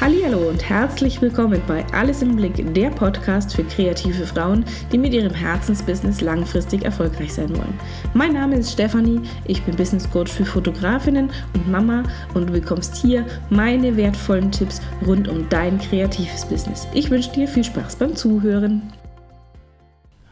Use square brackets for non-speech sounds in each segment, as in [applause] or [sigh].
Hallo und herzlich willkommen bei Alles im Blick, der Podcast für kreative Frauen, die mit ihrem Herzensbusiness langfristig erfolgreich sein wollen. Mein Name ist Stefanie, ich bin Business Coach für Fotografinnen und Mama und du bekommst hier meine wertvollen Tipps rund um dein kreatives Business. Ich wünsche dir viel Spaß beim Zuhören.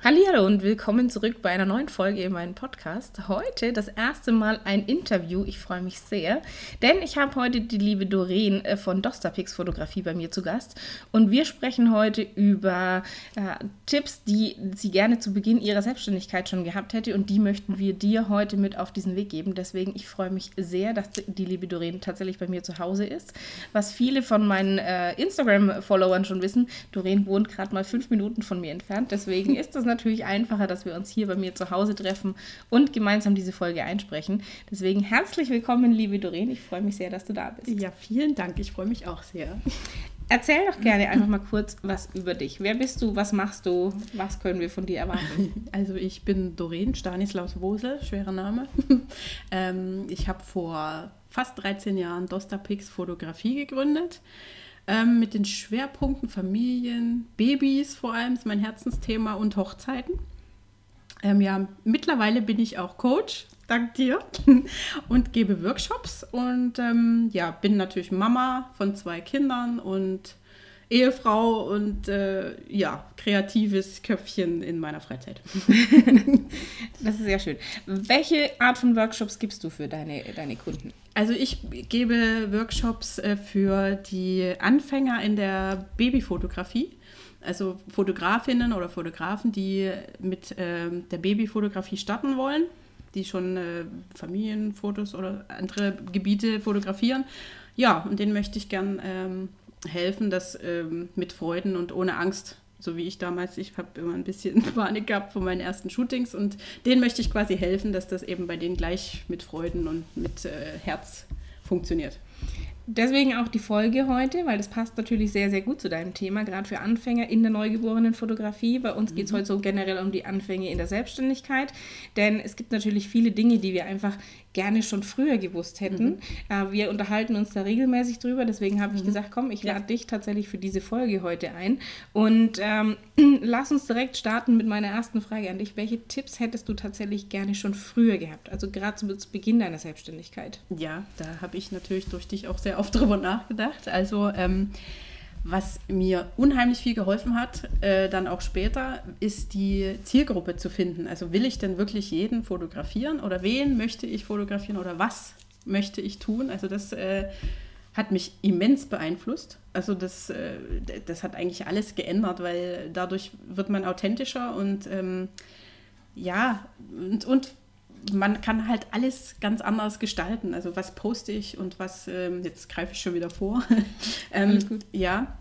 Hallo und willkommen zurück bei einer neuen Folge in meinem Podcast. Heute das erste Mal ein Interview. Ich freue mich sehr, denn ich habe heute die liebe Doreen äh, von Dostapix Fotografie bei mir zu Gast und wir sprechen heute über äh, Tipps, die sie gerne zu Beginn ihrer Selbstständigkeit schon gehabt hätte und die möchten wir dir heute mit auf diesen Weg geben. Deswegen ich freue mich sehr, dass die liebe Doreen tatsächlich bei mir zu Hause ist. Was viele von meinen äh, Instagram-Followern schon wissen, Doreen wohnt gerade mal fünf Minuten von mir entfernt. Deswegen ist das natürlich einfacher, dass wir uns hier bei mir zu Hause treffen und gemeinsam diese Folge einsprechen. Deswegen herzlich willkommen, liebe Doreen. Ich freue mich sehr, dass du da bist. Ja, vielen Dank. Ich freue mich auch sehr. Erzähl doch gerne einfach mal kurz was über dich. Wer bist du? Was machst du? Was können wir von dir erwarten? [laughs] Also ich bin Doreen Stanislaus Wosel, schwerer Name. [laughs] ähm, ich habe vor fast 13 Jahren Dostapix Fotografie gegründet ähm, mit den Schwerpunkten Familien, Babys vor allem ist mein Herzensthema und Hochzeiten. Ähm, ja, mittlerweile bin ich auch Coach, dank dir, [laughs] und gebe Workshops und ähm, ja, bin natürlich Mama von zwei Kindern und Ehefrau und äh, ja, kreatives Köpfchen in meiner Freizeit. [laughs] das ist sehr schön. Welche Art von Workshops gibst du für deine, deine Kunden? Also ich gebe Workshops äh, für die Anfänger in der Babyfotografie. Also Fotografinnen oder Fotografen, die mit äh, der Babyfotografie starten wollen, die schon äh, Familienfotos oder andere Gebiete fotografieren. Ja, und denen möchte ich gern ähm, helfen, das ähm, mit Freuden und ohne Angst, so wie ich damals, ich habe immer ein bisschen [laughs] Panik gehabt vor meinen ersten Shootings und denen möchte ich quasi helfen, dass das eben bei denen gleich mit Freuden und mit äh, Herz funktioniert. Deswegen auch die Folge heute, weil das passt natürlich sehr, sehr gut zu deinem Thema, gerade für Anfänger in der neugeborenen Fotografie. Bei uns geht es mhm. heute so generell um die Anfänge in der Selbstständigkeit, denn es gibt natürlich viele Dinge, die wir einfach gerne schon früher gewusst hätten. Mhm. Äh, wir unterhalten uns da regelmäßig drüber, deswegen habe ich mhm. gesagt, komm, ich lade ja. dich tatsächlich für diese Folge heute ein. Und ähm, [clears throat] lass uns direkt starten mit meiner ersten Frage an dich. Welche Tipps hättest du tatsächlich gerne schon früher gehabt? Also gerade zu Beginn deiner Selbstständigkeit. Ja, da habe ich natürlich durch dich auch sehr oft drüber nachgedacht. Also ähm, was mir unheimlich viel geholfen hat, äh, dann auch später, ist die Zielgruppe zu finden. Also will ich denn wirklich jeden fotografieren oder wen möchte ich fotografieren oder was möchte ich tun? Also das äh, hat mich immens beeinflusst. Also das, äh, das hat eigentlich alles geändert, weil dadurch wird man authentischer und ähm, ja, und, und man kann halt alles ganz anders gestalten. Also was poste ich und was, ähm, jetzt greife ich schon wieder vor. [laughs] ähm, ja,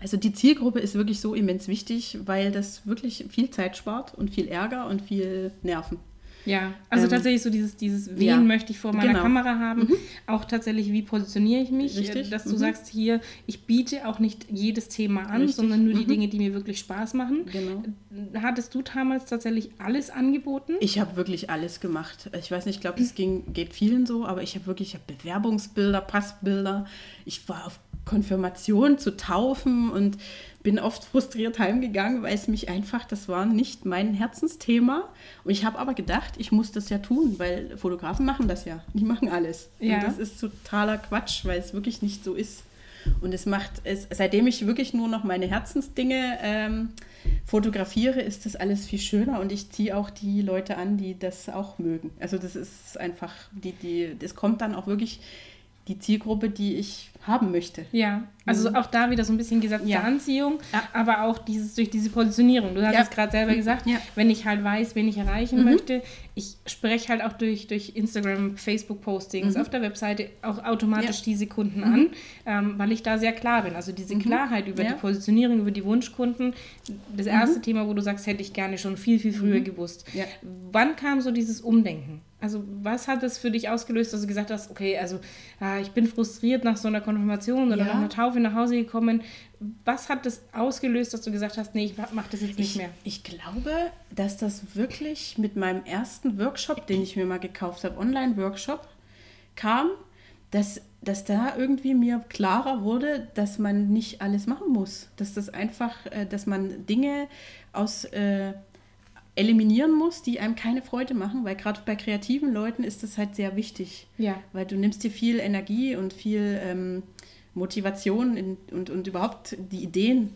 also die Zielgruppe ist wirklich so immens wichtig, weil das wirklich viel Zeit spart und viel Ärger und viel Nerven. Ja, also ähm, tatsächlich so dieses, dieses wen ja, möchte ich vor meiner genau. Kamera haben, mhm. auch tatsächlich, wie positioniere ich mich, Richtig. dass du mhm. sagst hier, ich biete auch nicht jedes Thema an, Richtig. sondern nur die mhm. Dinge, die mir wirklich Spaß machen. Genau. Hattest du damals tatsächlich alles angeboten? Ich habe wirklich alles gemacht. Ich weiß nicht, ich glaube, das ging, geht vielen so, aber ich habe wirklich ich hab Bewerbungsbilder, Passbilder. Ich war auf Konfirmation zu taufen und bin oft frustriert heimgegangen, weil es mich einfach, das war nicht mein Herzensthema. Und ich habe aber gedacht, ich muss das ja tun, weil Fotografen machen das ja. Die machen alles. Ja. Und das ist totaler Quatsch, weil es wirklich nicht so ist. Und es macht es, seitdem ich wirklich nur noch meine Herzensdinge ähm, fotografiere, ist das alles viel schöner und ich ziehe auch die Leute an, die das auch mögen. Also das ist einfach, die, die, das kommt dann auch wirklich die Zielgruppe, die ich haben möchte. Ja, also mhm. auch da wieder so ein bisschen gesagt ja. Anziehung, ja. aber auch dieses durch diese Positionierung. Du hast ja. es gerade selber gesagt, wenn ich halt weiß, wen ich erreichen mhm. möchte, ich spreche halt auch durch, durch Instagram, Facebook-Postings, mhm. auf der Webseite auch automatisch diese Kunden mhm. an, ähm, weil ich da sehr klar bin. Also diese mhm. Klarheit über die Positionierung, über die Wunschkunden, das erste mhm. Thema, wo du sagst, hätte ich gerne schon viel, viel früher gewusst. Wann kam so dieses Umdenken? Also was hat es für dich ausgelöst, dass du gesagt hast, okay, also ah, ich bin frustriert nach so einer Konfirmation oder ja. nach einer Taufe nach Hause gekommen. Was hat das ausgelöst, dass du gesagt hast, nee, ich mache das jetzt nicht ich, mehr? Ich glaube, dass das wirklich mit meinem ersten Workshop, den ich mir mal gekauft habe, Online-Workshop, kam, dass, dass da irgendwie mir klarer wurde, dass man nicht alles machen muss. Dass das einfach, äh, dass man Dinge aus äh, eliminieren muss, die einem keine Freude machen, weil gerade bei kreativen Leuten ist das halt sehr wichtig. Ja. Weil du nimmst dir viel Energie und viel ähm, Motivation in, und, und überhaupt die Ideen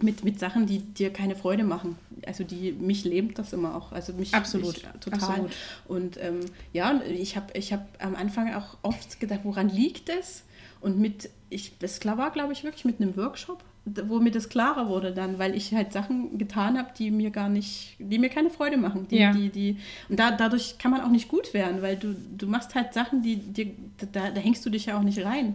mit, mit Sachen, die dir keine Freude machen. Also die mich lebt das immer auch. Also mich absolut mich, total. Absolut. Und ähm, ja, ich habe ich hab am Anfang auch oft gedacht, woran liegt es? Und mit, ich, das war, glaube ich, wirklich mit einem Workshop, wo mir das klarer wurde dann, weil ich halt Sachen getan habe, die mir gar nicht, die mir keine Freude machen. Die, Ja. die, die, und da, dadurch kann man auch nicht gut werden, weil du, du machst halt Sachen, die dir, da, da hängst du dich ja auch nicht rein.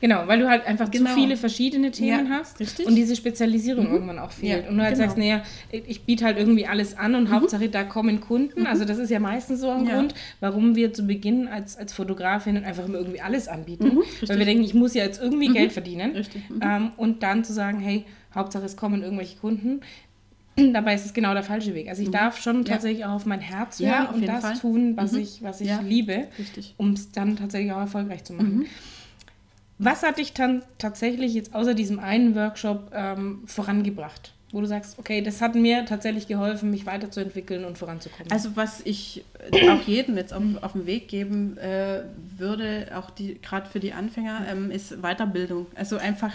Genau, weil du halt einfach Genau. zu viele verschiedene Themen Ja, hast richtig. und diese Spezialisierung irgendwann auch fehlt. Ja, und du halt genau. sagst, naja, ich biete halt irgendwie alles an und Hauptsache da kommen Kunden. Also das ist ja meistens so ein Ja. Grund, warum wir zu Beginn als, als Fotografinnen einfach immer irgendwie alles anbieten. Mhm, weil wir denken, ich muss ja jetzt irgendwie Geld verdienen. Richtig. Mhm. Ähm, und dann zu sagen, hey, Hauptsache es kommen irgendwelche Kunden. [clears throat] Dabei ist es genau der falsche Weg. Also ich darf schon Mhm. Tatsächlich auch auf mein Herz hören und das Fall. tun, was Mhm. ich, was ich liebe, um es dann tatsächlich auch erfolgreich zu machen. Was hat dich dann tatsächlich jetzt außer diesem einen Workshop ähm, vorangebracht? Wo du sagst, okay, das hat mir tatsächlich geholfen, mich weiterzuentwickeln und voranzukommen. Also was ich äh, auch jedem jetzt auf, auf den Weg geben äh, würde, auch gerade für die Anfänger, ähm, ist Weiterbildung. Also einfach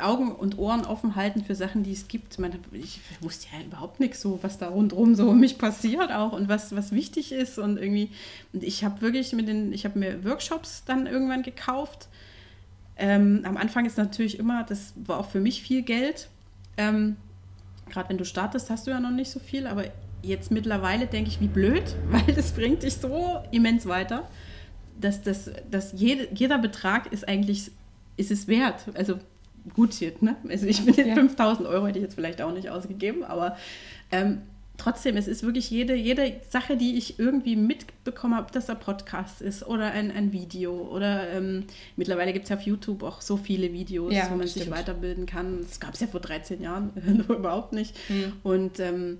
Augen und Ohren offen halten für Sachen, die es gibt. Man, ich wusste ja überhaupt nichts so, was da rundherum so um mich passiert auch und was, was wichtig ist und irgendwie. Und ich habe wirklich mit den, ich habe mir Workshops dann irgendwann gekauft. Ähm, am Anfang ist natürlich immer, das war auch für mich viel Geld. Ähm, Gerade wenn du startest, hast du ja noch nicht so viel, aber jetzt mittlerweile denke ich, wie blöd, [laughs] weil das bringt dich so immens weiter, dass, das, dass jede, jeder Betrag ist eigentlich, ist es wert. Also gut jetzt, ne? Also ich bin Ja. 5000 Euro hätte ich jetzt vielleicht auch nicht ausgegeben, aber ähm, trotzdem, es ist wirklich jede, jede Sache, die ich irgendwie mitbekommen habe, ob das ein Podcast ist oder ein, ein Video oder ähm, mittlerweile gibt es ja auf YouTube auch so viele Videos, Ja, wo man das sich stimmt. weiterbilden kann. Das gab es ja vor 13 Jahren [laughs] überhaupt nicht. Mhm. Und ähm,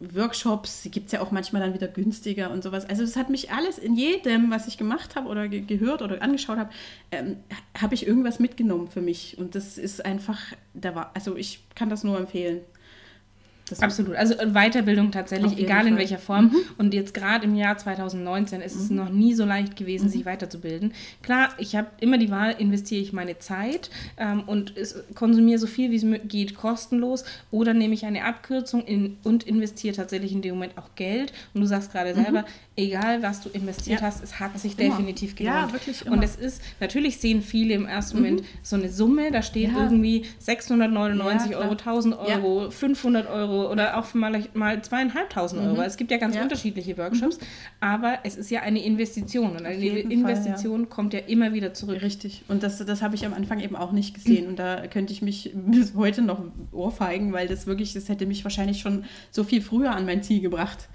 Workshops gibt es ja auch manchmal dann wieder günstiger und sowas. Also es hat mich alles in jedem, was ich gemacht habe oder ge gehört oder angeschaut habe, ähm, habe ich irgendwas mitgenommen für mich. Und das ist einfach, da war, also ich kann das nur empfehlen. Das Absolut. Also äh, Weiterbildung tatsächlich, egal in Fall. welcher Form. Und jetzt gerade im Jahr 2019 ist es noch nie so leicht gewesen, Mhm. sich weiterzubilden. Klar, ich habe immer die Wahl, investiere ich meine Zeit ähm, und konsumiere so viel wie es geht kostenlos oder nehme ich eine Abkürzung in, und investiere tatsächlich in dem Moment auch Geld. Und du sagst gerade selber, egal was du investiert Mhm. Ja. hast, es hat sich Immer. definitiv Ja, gelohnt. wirklich Und immer. es ist, natürlich sehen viele im ersten Moment so eine Summe, da steht Ja. irgendwie 699 Ja, Euro, klar. 1000 Ja. Euro, 500 Euro oder auch mal, mal zweieinhalbtausend Euro. Es gibt ja ganz Mhm. Ja. unterschiedliche Workshops, aber es ist ja eine Investition und eine jeden Fall, Investition kommt ja immer wieder zurück. Richtig. Und das, das habe ich am Anfang eben auch nicht gesehen. Und da könnte ich mich [laughs] bis heute noch ohrfeigen, weil das wirklich, das hätte mich wahrscheinlich schon so viel früher an mein Ziel gebracht.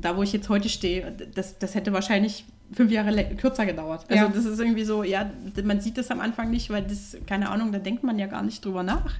Da, wo ich jetzt heute stehe, das, das hätte wahrscheinlich fünf Jahre kürzer gedauert. Also Ja. das ist irgendwie so, ja, man sieht das am Anfang nicht, weil das, keine Ahnung, da denkt man ja gar nicht drüber nach.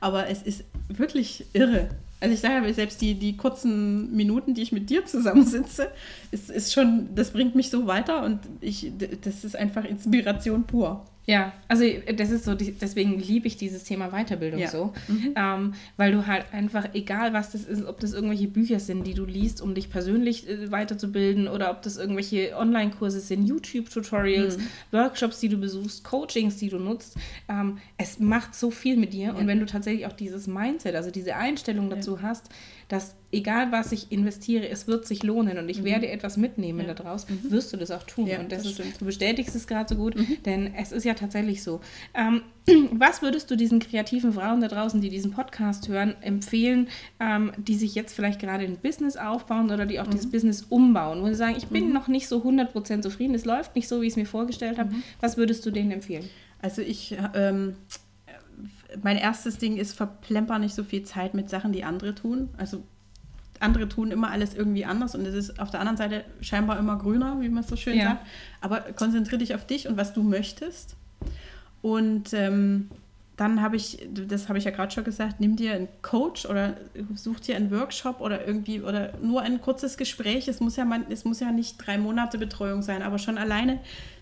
Aber es ist wirklich irre. Also ich sage ja, selbst die, die kurzen Minuten, die ich mit dir zusammensitze, ist, ist schon, das bringt mich so weiter und ich, das ist einfach Inspiration pur. Ja, also das ist so, deswegen liebe ich dieses Thema Weiterbildung Ja. so, ähm, weil du halt einfach, egal was das ist, ob das irgendwelche Bücher sind, die du liest, um dich persönlich äh, weiterzubilden oder ob das irgendwelche Online-Kurse sind, YouTube-Tutorials, Workshops, die du besuchst, Coachings, die du nutzt, ähm, es macht so viel mit dir. Und wenn du tatsächlich auch dieses Mindset, also diese Einstellung dazu hast, dass egal was ich investiere, es wird sich lohnen und ich werde etwas mitnehmen Ja. daraus, wirst du das auch tun. Ja, und das, das ist, du bestätigst es gerade so gut, denn es ist ja tatsächlich so. Ähm, [clears throat] was würdest du diesen kreativen Frauen da draußen, die diesen Podcast hören, empfehlen, ähm, die sich jetzt vielleicht gerade ein Business aufbauen oder die auch dieses Business umbauen, wo sie sagen, ich bin noch nicht so 100% zufrieden, es läuft nicht so, wie ich es mir vorgestellt habe. Was würdest du denen empfehlen? Also ich, ähm, mein erstes Ding ist, verplemper nicht so viel Zeit mit Sachen, die andere tun. Also andere tun immer alles irgendwie anders und es ist auf der anderen Seite scheinbar immer grüner, wie man es so schön Ja. sagt. Aber konzentriere dich auf dich und was du möchtest. Und ähm, dann habe ich, das habe ich ja gerade schon gesagt, nimm dir einen Coach oder such dir einen Workshop oder irgendwie oder nur ein kurzes Gespräch. Es muss ja man, es muss ja nicht drei Monate Betreuung sein, aber schon alleine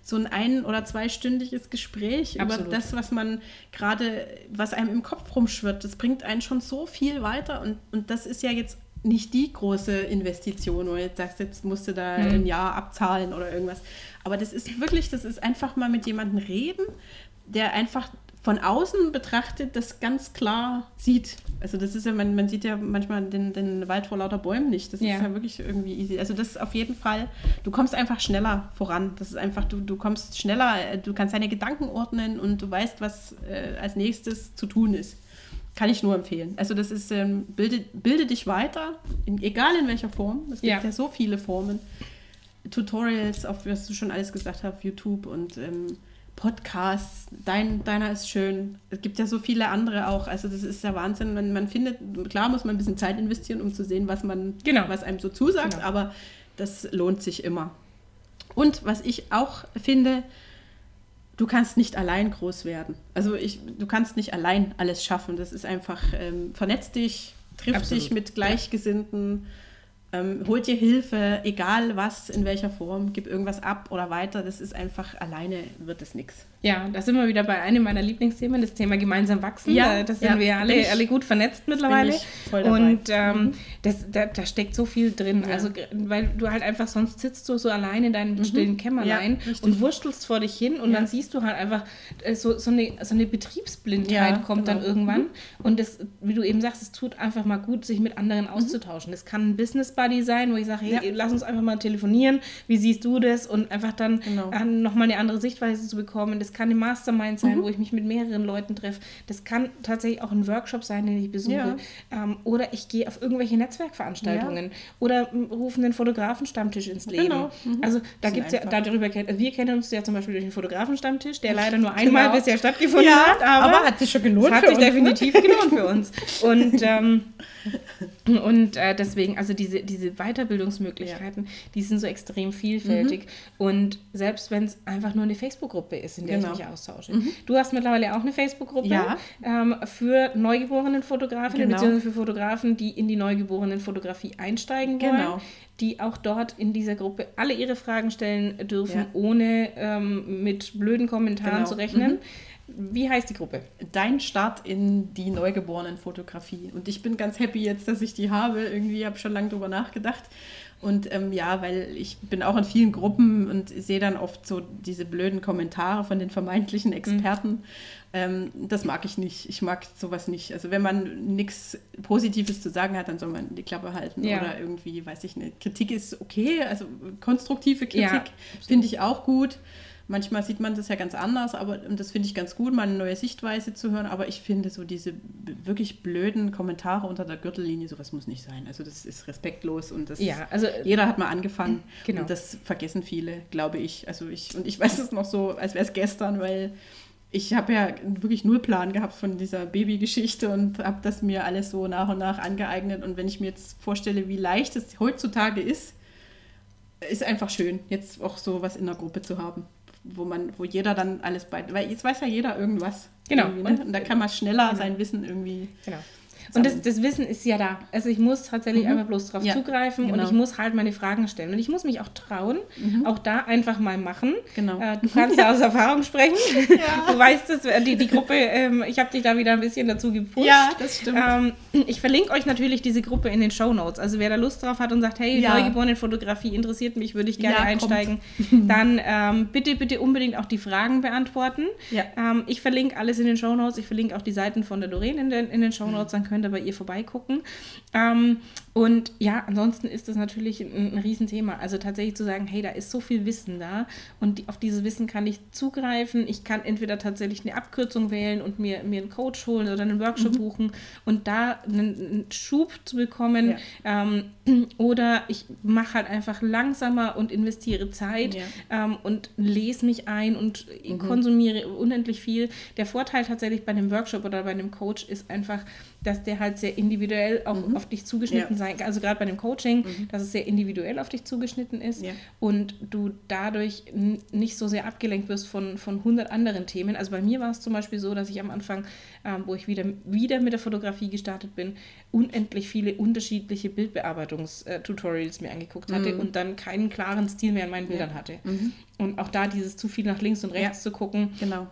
so ein ein- oder zweistündiges Gespräch Absolut. über das, was man gerade, was einem im Kopf rumschwirrt. Das bringt einen schon so viel weiter und, und das ist ja jetzt nicht die große Investition, wo du jetzt sagst, jetzt musst du da mhm. ein Jahr abzahlen oder irgendwas. Aber das ist wirklich, das ist einfach mal mit jemandem reden, der einfach von außen betrachtet das ganz klar sieht. Also das ist ja, man, man sieht ja manchmal den, den Wald vor lauter Bäumen nicht. Das ja. ist ja wirklich irgendwie easy. Also das ist auf jeden Fall, du kommst einfach schneller voran. Das ist einfach, du, du kommst schneller, du kannst deine Gedanken ordnen und du weißt, was äh, als nächstes zu tun ist. Kann ich nur empfehlen. Also das ist, ähm, bilde, bilde dich weiter, in, egal in welcher Form. Es gibt ja. ja so viele Formen. Tutorials, auf was du schon alles gesagt hast, YouTube und ähm, Podcasts, dein, deiner ist schön. Es gibt ja so viele andere auch. Also das ist ja Wahnsinn. Man, man findet, klar muss man ein bisschen Zeit investieren, um zu sehen, was man, genau. was einem so zusagt, genau. aber das lohnt sich immer. Und was ich auch finde, du kannst nicht allein groß werden. Also ich, du kannst nicht allein alles schaffen. Das ist einfach, ähm, vernetz dich, triff Absolut. dich mit Gleichgesinnten. Ja ähm, holt dir Hilfe, egal was, in welcher Form, gib irgendwas ab oder weiter. Das ist einfach, alleine wird es nichts. Ja, da sind wir wieder bei einem meiner Lieblingsthemen, das Thema gemeinsam wachsen. Ja, da sind ja, wir alle, ich, alle gut vernetzt mittlerweile. Und ähm, mhm. das, da, da, steckt so viel drin. Ja. Also, weil du halt einfach, sonst sitzt du so allein in deinem mhm. stillen Kämmerlein ja, und wurstelst vor dich hin und dann siehst du halt einfach, äh, so, so, eine, so eine Betriebsblindheit kommt genau. dann irgendwann. Mhm. Und das, wie du eben sagst, es tut einfach mal gut, sich mit anderen mhm. auszutauschen. Das kann ein Business Buddy sein, wo ich sage, hey, lass uns einfach mal telefonieren. Wie siehst du das? Und einfach dann genau. äh, nochmal eine andere Sichtweise zu bekommen. Das das kann ein Mastermind sein, mhm. wo ich mich mit mehreren Leuten treffe. Das kann tatsächlich auch ein Workshop sein, den ich besuche. Ja. Ähm, oder ich gehe auf irgendwelche Netzwerkveranstaltungen ja. oder rufe einen Fotografenstammtisch ins Leben. Genau. Mhm. Also da gibt es ja, darüber, wir kennen uns ja zum Beispiel durch den Fotografenstammtisch, der leider nur [laughs] einmal genau. bisher stattgefunden ja, hat. Aber, aber, hat sich schon gelohnt. Hat sich uns. definitiv gelohnt für uns. Und ähm, [laughs] und äh, deswegen, also diese, diese Weiterbildungsmöglichkeiten, ja. die sind so extrem vielfältig. Mhm. Und selbst wenn es einfach nur eine Facebook-Gruppe ist, in der genau. ich mich austausche. Mhm. Du hast mittlerweile auch eine Facebook-Gruppe ja. ähm, für neugeborenen Fotografinnen, genau. beziehungsweise für Fotografen, die in die neugeborenen Fotografie einsteigen wollen. Genau. Die auch dort in dieser Gruppe alle ihre Fragen stellen dürfen, ja. ohne ähm, mit blöden Kommentaren genau. zu rechnen. Mhm. Wie heißt die Gruppe? Dein Start in die Neugeborenen-Fotografie. Und ich bin ganz happy jetzt, dass ich die habe. Irgendwie habe ich schon lange drüber nachgedacht. Und ähm, ja, weil ich bin auch in vielen Gruppen und sehe dann oft so diese blöden Kommentare von den vermeintlichen Experten. Mhm. Ähm, das mag ich nicht. Ich mag sowas nicht. Also wenn man nichts Positives zu sagen hat, dann soll man die Klappe halten. Ja. Oder irgendwie, weiß ich nicht. Kritik ist okay, also konstruktive Kritik ja, finde ich auch gut. Manchmal sieht man das ja ganz anders, aber das finde ich ganz gut, mal eine neue Sichtweise zu hören. Aber ich finde so diese wirklich blöden Kommentare unter der Gürtellinie, sowas muss nicht sein. Also das ist respektlos und das ja, also, jeder hat mal angefangen. Genau. Und das vergessen viele, glaube ich. Also ich, und ich weiß es noch so, als wäre es gestern, weil ich habe ja wirklich null Plan gehabt von dieser Babygeschichte und habe das mir alles so nach und nach angeeignet. Und wenn ich mir jetzt vorstelle, wie leicht es heutzutage ist, ist einfach schön, jetzt auch so was in der Gruppe zu haben wo man, wo jeder dann alles bei, weil jetzt weiß ja jeder irgendwas. Genau. Ne? Und, und, da kann man schneller genau. sein Wissen irgendwie. Genau. Und das, das, Wissen ist ja da. Also ich muss tatsächlich mhm. einfach bloß darauf ja, zugreifen genau. und ich muss halt meine Fragen stellen. Und ich muss mich auch trauen, mhm. auch da einfach mal machen. Genau. Äh, du kannst ja [laughs] aus Erfahrung sprechen. Ja. Du weißt es, die, die Gruppe, ähm, ich habe dich da wieder ein bisschen dazu gepusht. Ja, das stimmt. Ähm, ich verlinke euch natürlich diese Gruppe in den Show Notes. Also wer da Lust drauf hat und sagt, hey, ja. neugeborene Fotografie interessiert mich, würde ich gerne ja, einsteigen, [laughs] dann ähm, bitte, bitte unbedingt auch die Fragen beantworten. Ja. Ähm, ich verlinke alles in den Show Notes. Ich verlinke auch die Seiten von der Doreen in den, in den Show Notes. Dann könnt ihr bei ihr vorbeigucken. Ähm, und ja, ansonsten ist das natürlich ein, ein Riesenthema. Also tatsächlich zu sagen, hey, da ist so viel Wissen da und die, auf dieses Wissen kann ich zugreifen. Ich kann entweder tatsächlich eine Abkürzung wählen und mir, mir einen Coach holen oder einen Workshop mhm. buchen und da einen, einen Schub zu bekommen. Ja. Ähm, [clears throat] oder ich mache halt einfach langsamer und investiere Zeit ja. ähm, und lese mich ein und mhm. konsumiere unendlich viel. Der Vorteil tatsächlich bei einem Workshop oder bei einem Coach ist einfach, dass der halt sehr individuell auch mhm. auf dich zugeschnitten ja. sein kann. Also gerade bei dem Coaching, mhm. dass es sehr individuell auf dich zugeschnitten ist ja. und du dadurch nicht so sehr abgelenkt wirst von, von 100 anderen Themen. Also bei mir war es zum Beispiel so, dass ich am Anfang, ähm, wo ich wieder, wieder mit der Fotografie gestartet bin, unendlich viele unterschiedliche Bildbearbeitungstutorials mir angeguckt hatte mhm. und dann keinen klaren Stil mehr in meinen Bildern ja. hatte. Mhm. Und auch da dieses zu viel nach links und rechts zu gucken. Genau.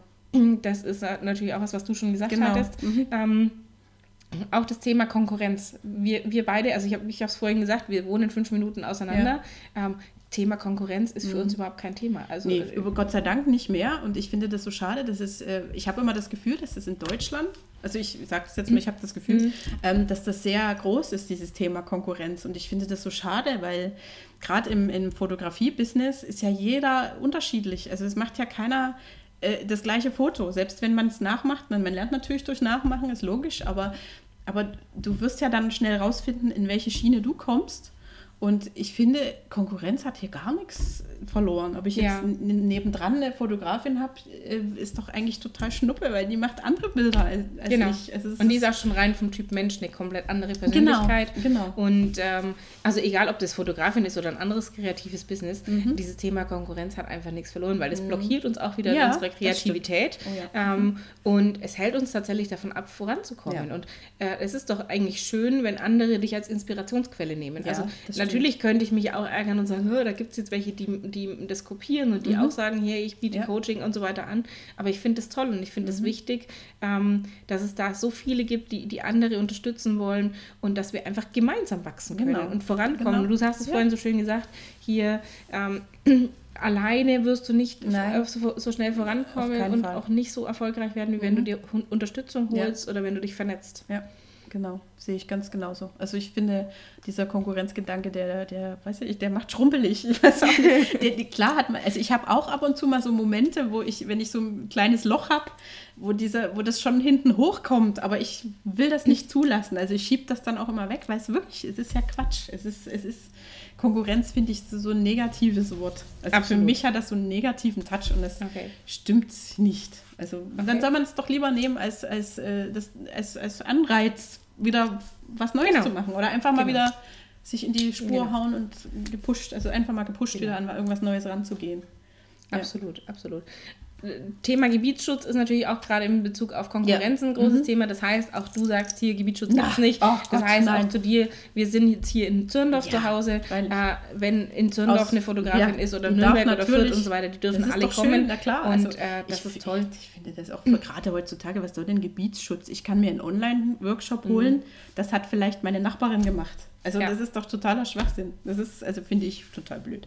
Das ist natürlich auch was, was du schon gesagt genau. hattest. Mhm. Ähm, auch das Thema Konkurrenz. Wir, wir beide, also ich habe es vorhin gesagt, wir wohnen fünf Minuten auseinander. Ja. Ähm, Thema Konkurrenz ist für mhm. uns überhaupt kein Thema. Also, nee, über Gott sei Dank nicht mehr. Und ich finde das so schade. Das ist, äh, ich habe immer das Gefühl, dass das in Deutschland, also ich sage das jetzt mal, ich habe das Gefühl, mhm. ähm, dass das sehr groß ist, dieses Thema Konkurrenz. Und ich finde das so schade, weil gerade im, im Fotografie-Business ist ja jeder unterschiedlich. Also es macht ja keiner äh, das gleiche Foto. Selbst wenn man es nachmacht, man, man lernt natürlich durch Nachmachen, ist logisch, aber, aber du wirst ja dann schnell rausfinden, in welche Schiene du kommst. Und ich finde, Konkurrenz hat hier gar nichts verloren. Ob ich ja. jetzt nebendran eine Fotografin habe, äh, ist doch eigentlich total schnuppe, weil die macht andere Bilder als, als genau. ich. Also und die ist auch schon rein vom Typ Mensch eine komplett andere Persönlichkeit. Genau, genau. Und ähm, also egal, ob das Fotografin ist oder ein anderes kreatives Business, mhm. dieses Thema Konkurrenz hat einfach nichts verloren, weil es mhm. blockiert uns auch wieder ja, in unserer Kreativität. Oh, ja. ähm, und es hält uns tatsächlich davon ab, voranzukommen. Und äh, es ist doch eigentlich schön, wenn andere dich als Inspirationsquelle nehmen. also natürlich könnte ich mich auch ärgern und sagen, da gibt es jetzt welche, die die das kopieren und die mhm. auch sagen, hey, ich biete ja. Coaching und so weiter an. Aber ich finde es toll und ich finde es mhm. wichtig, ähm, dass es da so viele gibt, die, die andere unterstützen wollen und dass wir einfach gemeinsam wachsen können genau. und vorankommen. Genau. Du hast es ja. vorhin so schön gesagt, hier ähm, [clears throat] alleine wirst du nicht so, so, schnell vorankommen und Fall. auch nicht so erfolgreich werden, wie mhm. wenn du dir Unterstützung holst ja. oder wenn du dich vernetzt. Ja genau. Sehe ich ganz genauso. Also ich finde, dieser Konkurrenzgedanke, der, der, weiß ich, der macht schrumpelig. [laughs] Ich weiß auch nicht. Der, klar hat man, also ich habe auch ab und zu mal so Momente, wo ich, wenn ich so ein kleines Loch habe, wo dieser, wo das schon hinten hochkommt, aber ich will das nicht zulassen. Also ich schiebe das dann auch immer weg, weil es wirklich, es ist ja Quatsch. Es ist, es ist, Konkurrenz finde ich so ein negatives Wort. Also Absolut. für mich hat das so einen negativen Touch und das okay. stimmt nicht. Also okay. dann soll man es doch lieber nehmen als, als, äh, das, als, als Anreiz, wieder was Neues genau. zu machen oder einfach mal genau. wieder sich in die Spur genau. hauen und gepusht, also einfach mal gepusht genau. wieder an irgendwas Neues ranzugehen. Absolut, ja. absolut. Thema Gebietsschutz ist natürlich auch gerade in Bezug auf Konkurrenz ja. ein großes mhm. Thema. Das heißt, auch du sagst hier, Gebietsschutz gibt es nicht. Oh, das Gott, heißt nein. auch zu dir, wir sind jetzt hier in Zürndorf ja, zu Hause. Äh, wenn in Zürndorf eine Fotografin ja, ist oder Nürnberg oder Fürth und so weiter, die dürfen alle kommen. Schön, na klar. Und also, äh, das ich, ist toll. Ich, ich finde das auch gerade heutzutage, was soll denn Gebietsschutz? Ich kann mir einen Online-Workshop mhm. holen. Das hat vielleicht meine Nachbarin gemacht. Also ja. das ist doch totaler Schwachsinn. Das ist, also finde ich total blöd.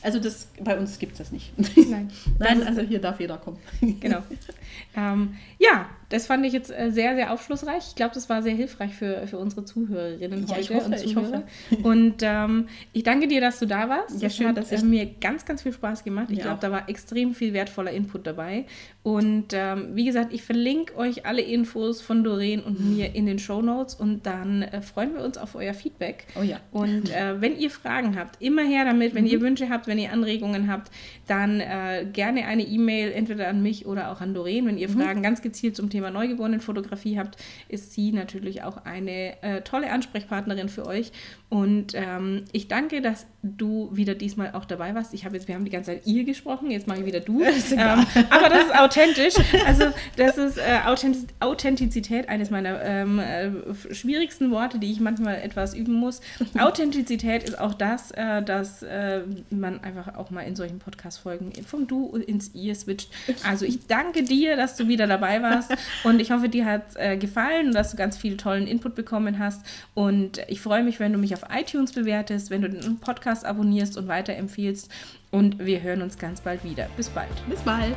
Also das, bei uns gibt es das nicht. Nein, [laughs] Nein also hier darf jeder kommen. Genau. [laughs] ähm, ja, das fand ich jetzt äh, sehr, sehr aufschlussreich. Ich glaube, das war sehr hilfreich für, für unsere Zuhörerinnen ja, heute ich hoffe, und Zuhörer. Ich hoffe. Und ähm, ich danke dir, dass du da warst. Ja, schön. Hat das hat mir ganz, ganz viel Spaß gemacht. Ich glaube, da war extrem viel wertvoller Input dabei. Und ähm, wie gesagt, ich verlinke euch alle Infos von Doreen und mir in den Show Notes und dann äh, freuen wir uns auf euer Feedback. Oh ja. Und äh, wenn ihr Fragen habt, immer her damit. Wenn mhm. ihr Wünsche habt, wenn ihr Anregungen habt, dann äh, gerne eine E-Mail entweder an mich oder auch an Doreen. Wenn ihr mhm. Fragen ganz gezielt zum Thema Neugeborenen-Fotografie habt, ist sie natürlich auch eine äh, tolle Ansprechpartnerin für euch. Und ähm, ich danke, dass du wieder diesmal auch dabei warst. Ich habe jetzt, wir haben die ganze Zeit ihr gesprochen, jetzt mache ich wieder du. [laughs] Ähm, aber das ist authentisch. [laughs] Also das ist äh, Authentiz Authentizität, eines meiner ähm, äh, schwierigsten Worte, die ich manchmal etwas üben muss. [laughs] Authentizität ist auch das, äh, dass äh, man einfach auch mal in solchen Podcast-Folgen vom Du ins Ihr switcht. Also ich danke dir, dass du wieder dabei warst und ich hoffe, dir hat es gefallen und dass du ganz viel tollen Input bekommen hast. Und ich freue mich, wenn du mich auf iTunes bewertest, wenn du den Podcast abonnierst und weiterempfiehlst. Und wir hören uns ganz bald wieder. Bis bald. Bis bald.